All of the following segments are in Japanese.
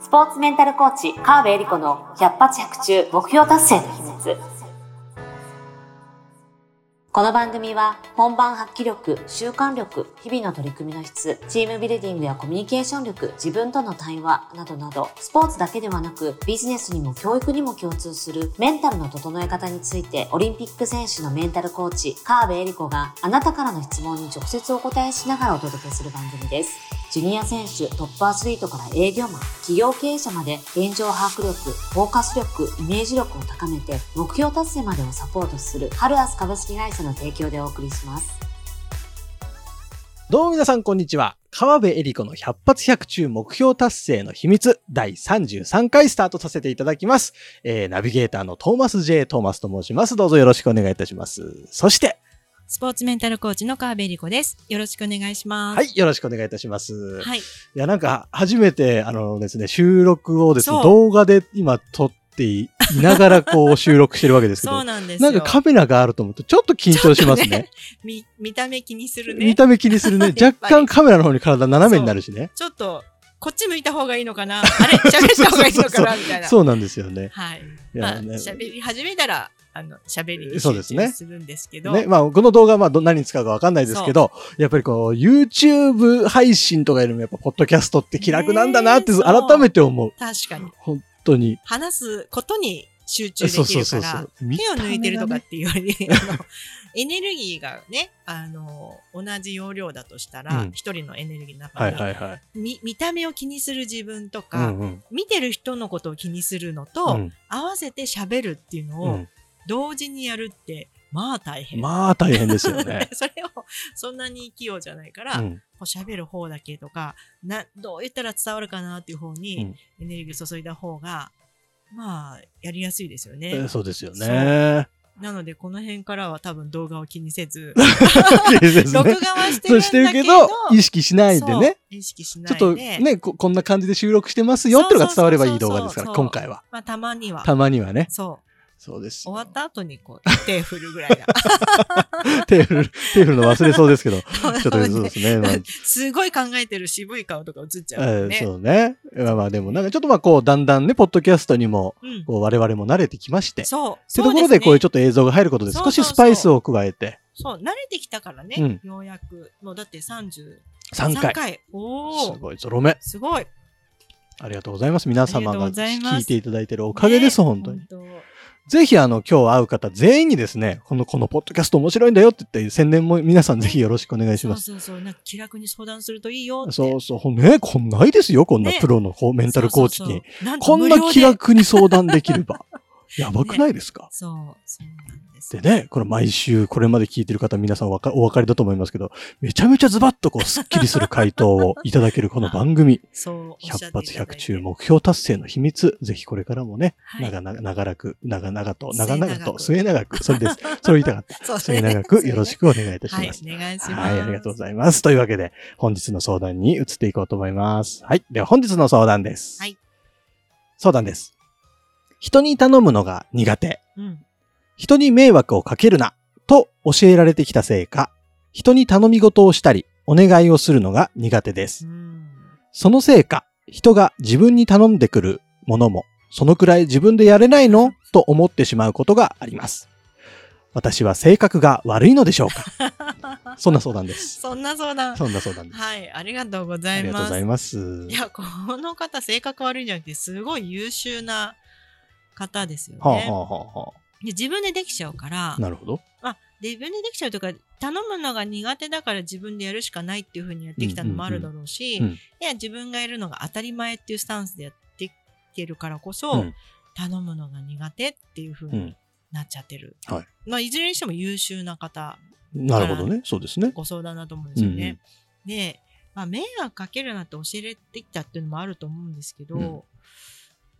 スポーツメンタルコーチ、川辺恵里子の百発百中目標達成の秘密。この番組は本番発揮力、習慣力、日々の取り組みの質、チームビルディングやコミュニケーション力、自分との対話などなど、スポーツだけではなくビジネスにも教育にも共通するメンタルの整え方について、オリンピック選手のメンタルコーチ、川辺恵里子があなたからの質問に直接お答えしながらお届けする番組です。ジュニア選手、トップアスリートから営業マン、企業経営者まで現状把握力、フォーカス力、イメージ力を高めて目標達成までをサポートするハルアス株式会社の提供でお送りします。どうも皆さんこんにちは。川辺恵里子の100発100中目標達成の秘密第33回スタートさせていただきます。えー、ナビゲーターのトーマス J. トーマスと申します。どうぞよろしくお願いいたします。そして、スポーツメンタルコーチの川辺理子です。よろしくお願いします。はい、よろしくお願いいたします。はい。いや、なんか、初めて、あのですね、収録をですね、動画で今撮っていながらこう収録してるわけですけそうど、なんですよ。なんかカメラがあると思うとちょっと緊張しますね。見、見た目気にするね。見た目気にするね。若干カメラの方に体斜めになるしね。ちょっと、こっち向いた方がいいのかなあれ？喋った方がいいのかな？みたいな。そうなんですよね。はい。いまあ、やね喋り始めたら、あの、喋りに集中するんですけど。ね、まあ、この動画はまあど何に使うかわかんないですけど、やっぱりこう、YouTube 配信とかよりもやっぱ、ポッドキャストって気楽なんだなってねそう改めて思う。確かに。本当に。話すことに集中でそうきるかそうそうそうら、。手を抜いてるとかっていうより、あの、エネルギーがね、あの、同じ容量だとしたらうん、一、人のエネルギーの中はいに、はいはい。み見た目を気にする自分とうか、んうん。見てる人のことを気にするのと、うん合わせて喋るっていうのをうん同時にやるって、まあ大変。まあ、大変ですよね。それをそんなに器用じゃないから、こうんう喋る方だけとかな、どう言ったら伝わるかなっていう方うにんエネルギーを注いだ方が、まあ、やりやすいですよね。えーそうですよね。なので、この辺からは多分動画を気にせず、ね録画はしてるけど、してるけど、意識しないでね。意識しなちょっいで、とねこ、こんな感じで収録してますよっていうのが伝わればいい動画ですから、今回は。まあ、たまには、たまにはね。そう、そうです。終わった後にこう、手振るぐらいが。手振る、手振るの忘れそうですけど、ちょっとそうですね。まあすごい考えてる渋い顔とか映っちゃうね。そうね。まあまあでもなんかちょっとまあこうだんだんね、ポッドキャストにもうん。こう我々も慣れてきまして。ってそう。ところでこういうちょっと映像が入ることで少しスパイスを加えてそう、慣れてきたからね、うんようやく。もうだって33 3回。回。おー。すごいゾロ目。すごい。ありがとうございます。皆様が聞いていただいてるおかげです、ね本当に。本ぜひあの今日会う方全員にですね、このこのポッドキャスト面白いんだよって言って宣伝も皆さんぜひよろしくお願いしそうます。そうそう。なんか気楽に相談するといいよって。そうそう。ね、こんないですよ、こんなねプロのこうメンタルコーチに。そうそうそう。こんな気楽に相談できれば。やばくないですか、そう、そうでね、これ毎週これまで聞いてる方皆さんわかお分かりだと思いますけど、めちゃめちゃズバッとこうスッキリする回答をいただけるこの番組、そう、おっしゃって100いただいて発100中目標達成の秘密、ぜひこれからもね、はい長々、長らく、長々と、長々と、末永く、それです。それを言いたかった。そう末永くよろしくお願いいたしはい、ます。お願いします。はい、ありがとうございます。というわけで、本日の相談に移っていこうと思います。はい。では本日の相談です。はい。相談です。人に頼むのが苦手。うん。人に迷惑をかけるな、と教えられてきたせいか、人に頼み事をしたり、お願いをするのが苦手です。うん。そのせいか、人が自分に頼んでくるものも、そのくらい自分でやれないのと思ってしまうことがあります。私は性格が悪いのでしょうか？そんな相談です。そんな相談。そんな相談です。はい、ありがとうございありがとうごます。ざいます。いや、この方、性格悪いんじゃなくて、すごい優秀な方ですよね。はあ、はあはあはで自分でできちゃうからあ、、なるほど。まあ、自分でできちゃうというか、頼むのが苦手だから自分でやるしかないっていうふうにやってきたのもあるだろうし、うんうんうんいや、自分がやるのが当たり前っていうスタンスでやってきてるからこそ、うん頼むのが苦手っていうふうにうんなっちゃってる。はいまあ、いずれにしても優秀な方、なるほどね。そうですね。ご相談だと思うんですよね。で、まあ、迷惑かけるなって教えてきたっていうのもあると思うんですけど、うん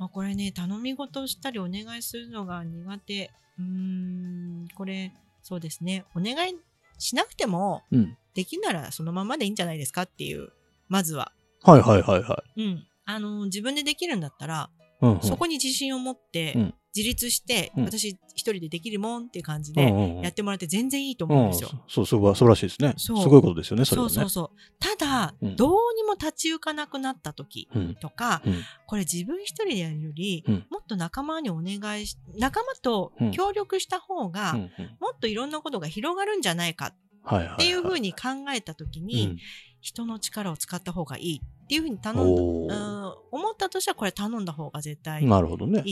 まあ、これね、頼み事をしたりお願いするのが苦手。うーん、これ、そうですね。お願いしなくても、うん。できんならそのままでいいんじゃないですかっていう、まずは。はいはいはいはうん。あの、自分でできるんだったら、い。うんうんそこに自信を持って、うん自立して、うん私一人でできるもんっていう感じでやってもらって全然いいと思うんですよ。うんそう、そう、そうらしいですね。すそうごいことですよね、それはね。そうそうそう。ただ、うんどうにも立ち行かなくなった時うん。とか、うん。これ自分一人でやるより、うんもっと仲間にお願いし、仲間と協力した方が、もっといろんなことが広がるんじゃないか。っていうふうに考えた時に、うん人の力を使った方がいいっていうふうに頼んだ、うん。思ったとしたらこれ頼んだ方が絶対。い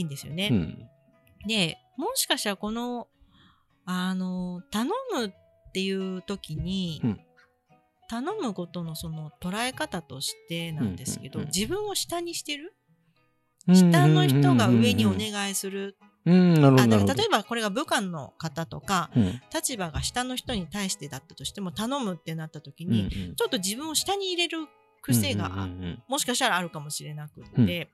いんですよね。うん。で、もしかしたらこの、あの、頼むっていう時に、うん。頼むことのその捉え方としてなんですけど、自分を下にしてる？下の人が上にお願いする？うん、例えばこれが部下の方とか、うん。立場が下の人に対してだったとしても頼むってなった時うんに、うん。ちょっと自分を下に入れる癖が、もしかしたらあるかもしれなくって、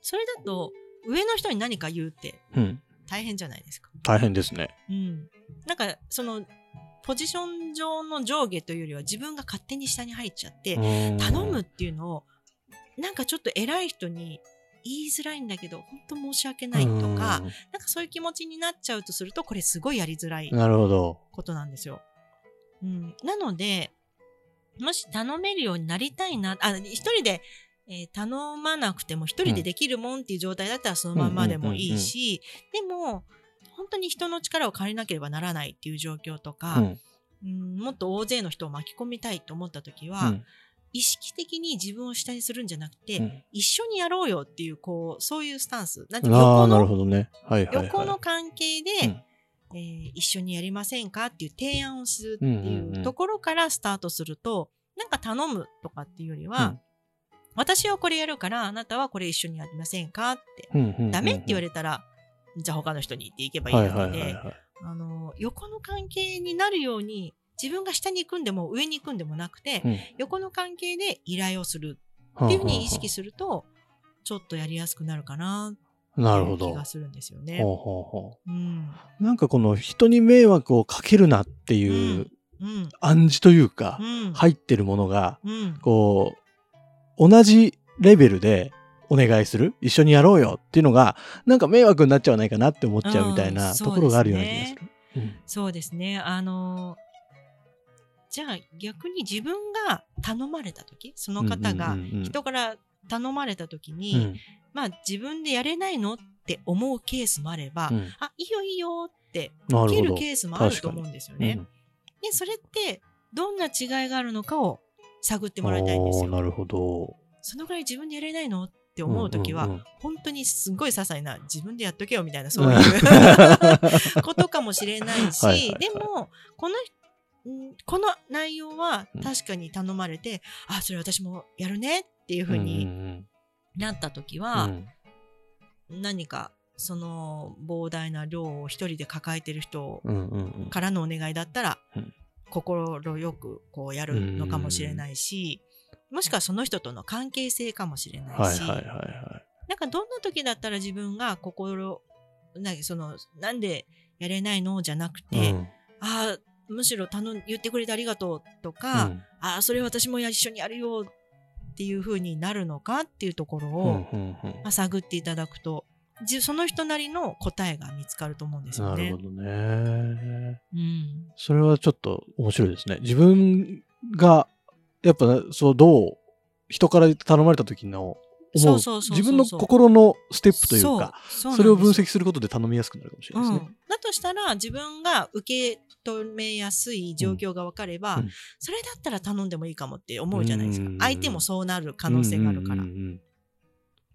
それだと上の人に何か言うって大変じゃないですか。大変ですね。うん。なんかそのポジション上の上下というよりは自分が勝手に下に入っちゃって、頼むっていうのをなんかちょっと偉い人に言いづらいんだけど本当申し訳ないとか、なんかそういう気持ちになっちゃうとするとこれすごいやりづらいうんなるほど。ことなんですよ。うん、なのでもし頼めるようになりたいなあ一人で、えー頼まなくても一人でできるもんっていう状態だったらそのまんまでもいいし、でも本当に人の力を借りなければならないっていう状況とか、うん。うんもっと大勢の人を巻き込みたいと思った時は、うん。意識的に自分を下にするんじゃなくて、うん。一緒にやろうよっていうこうそういうスタンス。なんてね。はいはいはい。横の関係で、うんえー一緒にやりませんか？っていう提案をするってうんうんいううん。ところからスタートすると、なんか頼むとかっていうよりは、私はこれやるからあなたはこれ一緒にやりませんか？って、うんうんうんうんダメ？って言われたらじゃあ他の人に言っていけばいいだけで。あの横の関係になるように自分が下に行くんでも上に行くんでもなくて、うん。横の関係で依頼をするっていうふうに意識すると、ちょっとやりやすくなるかななるほど。気がするんですよね。ほうほうほうん。なんかこの人に迷惑をかけるなっていう。暗示というか、入ってるものが、こう、同じレベルでお願いする一緒にやろうよっていうのが、なんか迷惑になっちゃわないかなって思っちゃうみたいなところがあるような気がする。うんそうですね。あのじゃあ逆に自分が頼まれた時その方が人から頼まれた時に、うんまあ自分でやれないのって思うケースもあれば、うんあいいよいいよって。受けるケースもあると思うんですよね。うんでそれってどんな違いがあるのかを探ってもらいたいんですよ。なるほど。そのぐらい自分でやれないのって思う時は、んんん本当にすごい些細な自分でやっとけよみたいなそういう ことかもしれないしはいはいはいでもこのんこの内容はうん確かに頼まれて、あそれ私もやるねっていうふううんにうんなった時うんは、うん何かその膨大な量を一人で抱えてる人からのお願いだったら、うん心よくこうやるのかもしれないし、もしくはその人との関係性かもしれないし、なんかどんな時だったら自分が心なそのなんでやれないのじゃなくい。て、うんああむしろ頼ん言ってくれてありがとうとか、うんああそれ私もや一緒にやるよっていう風になるのかっていうところを、まあ、探っていただくとじその人なりの答えが見つかると思うんですよね。なるほどね。うんそれはちょっと面白いですね。自分が、やっぱ、そう、どう、人から頼まれた時の思う、自分の心のステップというか、それを分析析することで頼みやすくなるかもしれないですね。だとしたら自分が受け止めやすい状況が分かれば、うん。それだったら頼んでもいいかもって思うじゃないですか、うん。相手もそうなる可能性があるから、うんうん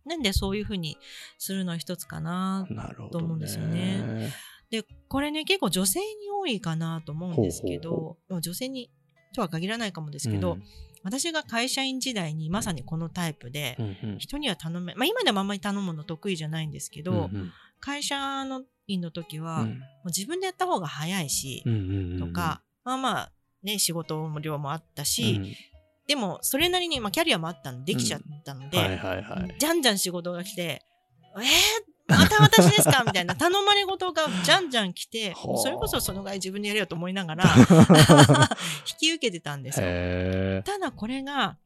なんでそういうふうにするのは一つかな。と思うんですよね。でこれね結構女性に多いかなと思うんですけど女性にとは限らないかもですけど、うん私が会社員時代にまさにこのタイプで、うんうん。人には頼め、まあ、今でもあんまり頼むの得意じゃないんですけど、うんうん。会社の員の時は、うん。もう自分でやった方が早いし、うんうんうんとか、まあまあね仕事も量もあったうし、ん。でもそれなりに、まあ、キャリアもあったんでできちゃったので、はいはいはい。じゃんじゃん仕事が来て「えー、また私ですか?」みたいな。頼まれ事がじゃんじゃん来てはあ。それこそそのぐらい自分でやれよと思いながら 引き受けてたんですよ。へただこれが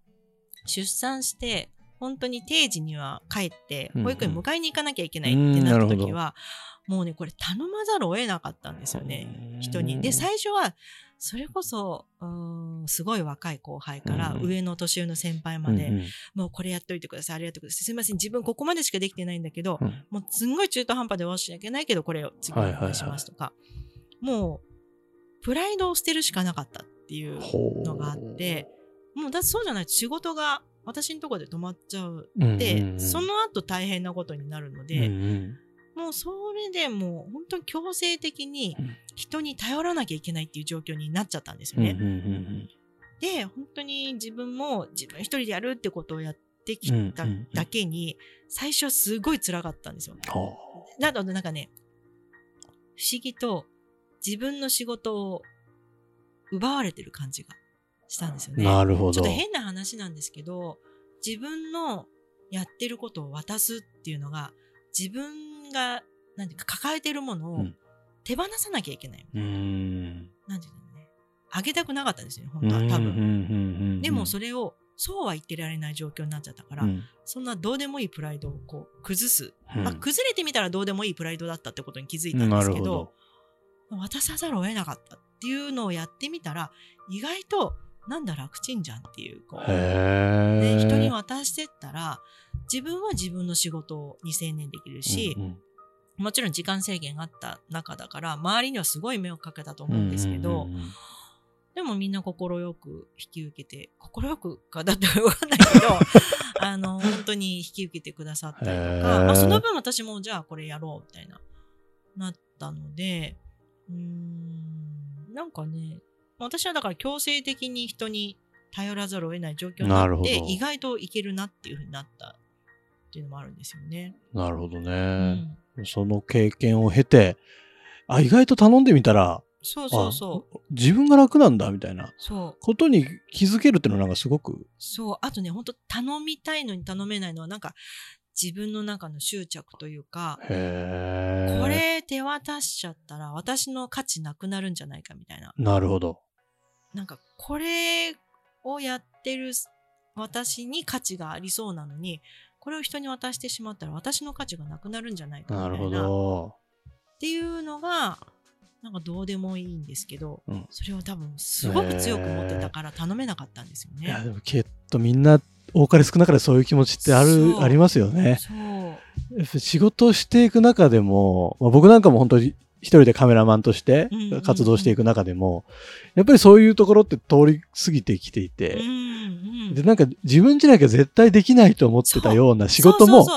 出産して本当に定時には帰ってうんうん。保育園迎えに行かなきゃいけないってなった時は、もうねこれ頼まざるを得なかったんですよね。人に。で最初はそれこそすごい若い後輩から上の年上の先輩まで、もうこれやっといてくださいあれやってくださいす。いません自分ここまでしかできてないんだけど、うん。もうすんごい中途半端で終わらしなきゃいけないけどこれを次お願いしますとか、もうプライドを捨てるしかなかったっていうのがあってもうだってそうじゃないと仕事が私のところで止まっちゃううんうんで、うん。その後大変なことになるのうんで、うんもうそれでもう本当に強制的にうん人に頼らなきゃいけないっていう状況になっちゃったんですよね。うんうんうんで本当に自分も自分一人でやるってことをやってきたうんうんうんだけに、最初はすごい辛かったんですよ。ほなのでなんかね不思議と自分の仕事を奪われてる感じがしたんですようね。なるほど。ちょっと変な話なんですけど自分のやってることを渡すっていうのが自分がなんていうか抱えてるものをうん手放さなきゃいけない。うーん。なんていうのねあげたくなかったんですよね本当は多分。分でもそれれをそうは言ってられない状況になっちゃったから、うんそんなどうでもいいプライドをこう崩す、うんまあ、崩れてみたらどうでもいいプライドだったってことに気づいたんなですけど。渡さざるを得なかったっていうのをやってみたら意外となんだ楽ちんじゃんっていうこうへえ。で人に渡してったら自分は自分の仕事に専念できるし、うんもちろん時間制限があった中だから周りにはすごい迷惑かけたと思うんですけど、うんうんうんでもみんな快く引き受けて快くかだってわかんないけど あの本当に引き受けてくださったりとか、まあ、その分私もじゃあこれやろうみたいななったのでうーんなんかね私はだから強制的に人に頼らざるを得ない状況になって意外といけるなっていうふうになったっていうのもあるんですよね。なるほどうね。ん、その経験を経て、あ、意外と頼んでみたら、そうそうそうあ自分が楽なんだみたいなことに気づけるっていうのはなんかすごく、そう、あとね、本当頼みたいのに頼めないのは、なんか、自分の中の執着というか。これ手渡しちゃったら私の価値なくなるんじゃないかみたいな。なるほど。なんか、これをやってる私に価値がありそうなのに、これを人に渡してしまったら私の価値がなくなるんじゃないかみたないるほな。っど。ていうのが、なんかどうでもいいんですけど、うんそれを多分すごく強く持ってたから頼めなかったんですよいや、ね。でもきっとみんな、多かれ少なかれそういう気持ちってあそる、うありますよね。そう。仕事をしていく中でも、まあ、僕なんかも本当に一人でカメラマンとして活動していく中でも、やっぱりそういうところって通り過ぎてきていて、うんうん。で、なんか自分じゃなきゃ絶対できないと思ってたような仕事も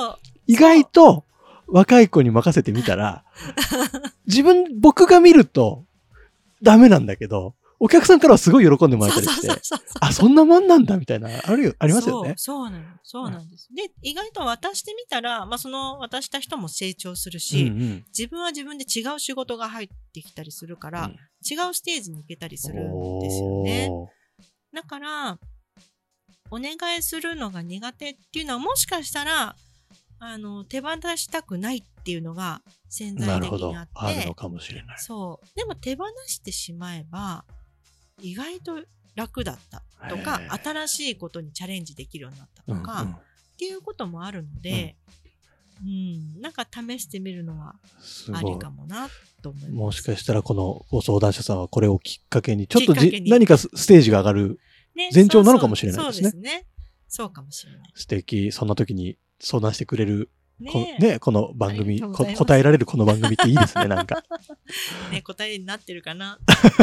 意外と若い子に任せてみたら、自分、僕が見るとダメなんだけど、お客さんからはすごい喜んでもらえたりしてあ、そんなもんなんだみたいな、あるよ、ありますよね。そうそうなのそうなんです。で意外と渡してみたら、まあ、その渡した人も成長するし、うんうん自分は自分で違う仕事が入ってきたりするから、うん違うステージに行けたりするんですよね。だからお願いするのが苦手っていうのはもしかしたらあの手放したくないっていうのが潜在的にあ。ってあるのかもしれない。そうでも手放してしまえば意外と楽だったとか新しいことにチャレンジできるようになったとか、うんうん。っていうこともあるので、うんなんか試してみるのはありかもなと思います。もしかしたらこのご相談者さんはこれをきっかけに、ちょっと何かスステージが上がるね前兆なのかもしれないですね。そうですね。そうかもしれない。素敵、そんな時に相談してくれる、こねねこの番組こ答えられるこの番組っていいですね、なんか。ね答えになってるかな。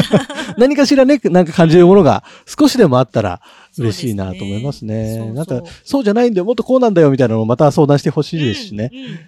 何かしらね、なんか感じるものが少しでもあったら嬉しいなと思いますね。そうですねなんかそうそう、そうじゃないんだよ、もっとこうなんだよみたいなのをまた相談してほしいですしね。うんうん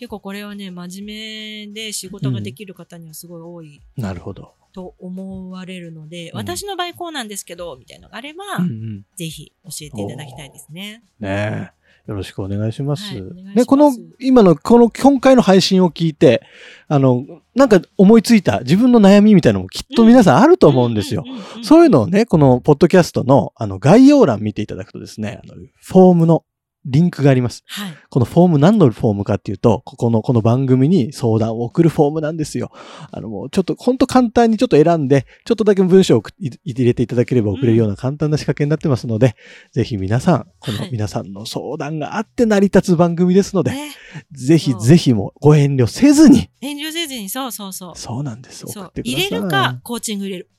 結構これはね、真面目で仕事ができる方にはすごい多いなるほど。と思われるので、うん私の場合こうなんですけど、みたいなのがあれば、うんうんぜひ教えていただきたいですね。ねえ。よろしくお願いします。はいますね、この、今の、この、今回の配信を聞いて、あの、なんか思いついた自分の悩みみたいなのもきっと皆さんあると思うんですよ。そういうのをね、このポッドキャストのあの概要欄見ていただくとですね、あのフォームのリンクがあります。はい。このフォーム何のフォームかっていうと、ここのこの番組に相談を送るフォームなんですよ。あのもうちょっとほんと簡単にちょっと選んで、ちょっとだけ文章を入れていただければ送れるような簡単な仕掛けになってますので、ぜひ皆さん、このはい皆さんの相談があって成り立つ番組ですので、ね、ぜひぜひもうご遠慮せずに、遠慮せずに、そうそうそう。そうなんです。送そうってください。入れるか、コーチング入れる。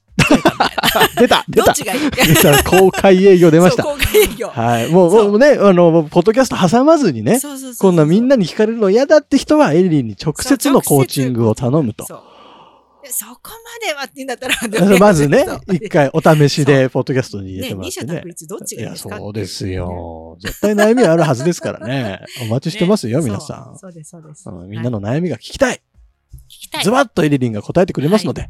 出た 出たどっちがいい？公開営業出ました。公開営業。はい。もう、もうね、あの、ポッドキャスト挟まずにね、そうそうそうそうこんなみんなに聞かれるの嫌だって人はエリリンに直接のコーチングを頼むと。そうでそこまではって言うんだったら、まずね一回お試しでポッドキャストに入れね、てもらってね二者どっちがいいですか？そうですよ。絶対悩みあるはずですからね。お待ちしてますよ、ね皆さそうそうです、そうです。みんなはいの悩みが聞きたい。聞きたい。ズバッとエリリンが答えてくれますので、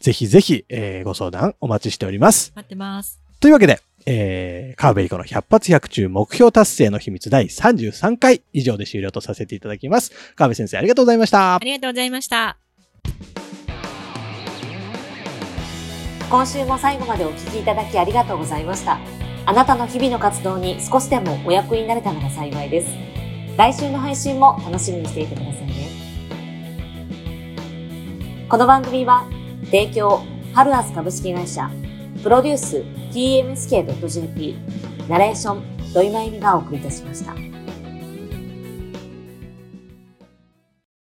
ぜひぜひ、えーご相談お待ちしております。待ってます。というわけで、えー、カーベリコの100発100中目標達成の秘密第33回以上で終了とさせていただきます。川辺先生ありがとうございましたあ。りがとうございました。今週も最後までお聞きいただきありがとうございました。あなたの日々の活動に少しでもお役になれたなら幸いです。来週の配信も楽しみにしていてくださいね。この番組は、提供、ハルアス株式会社、プロデュース、tmsk.jp、ナレーション、土井真由美がお送りいたしました。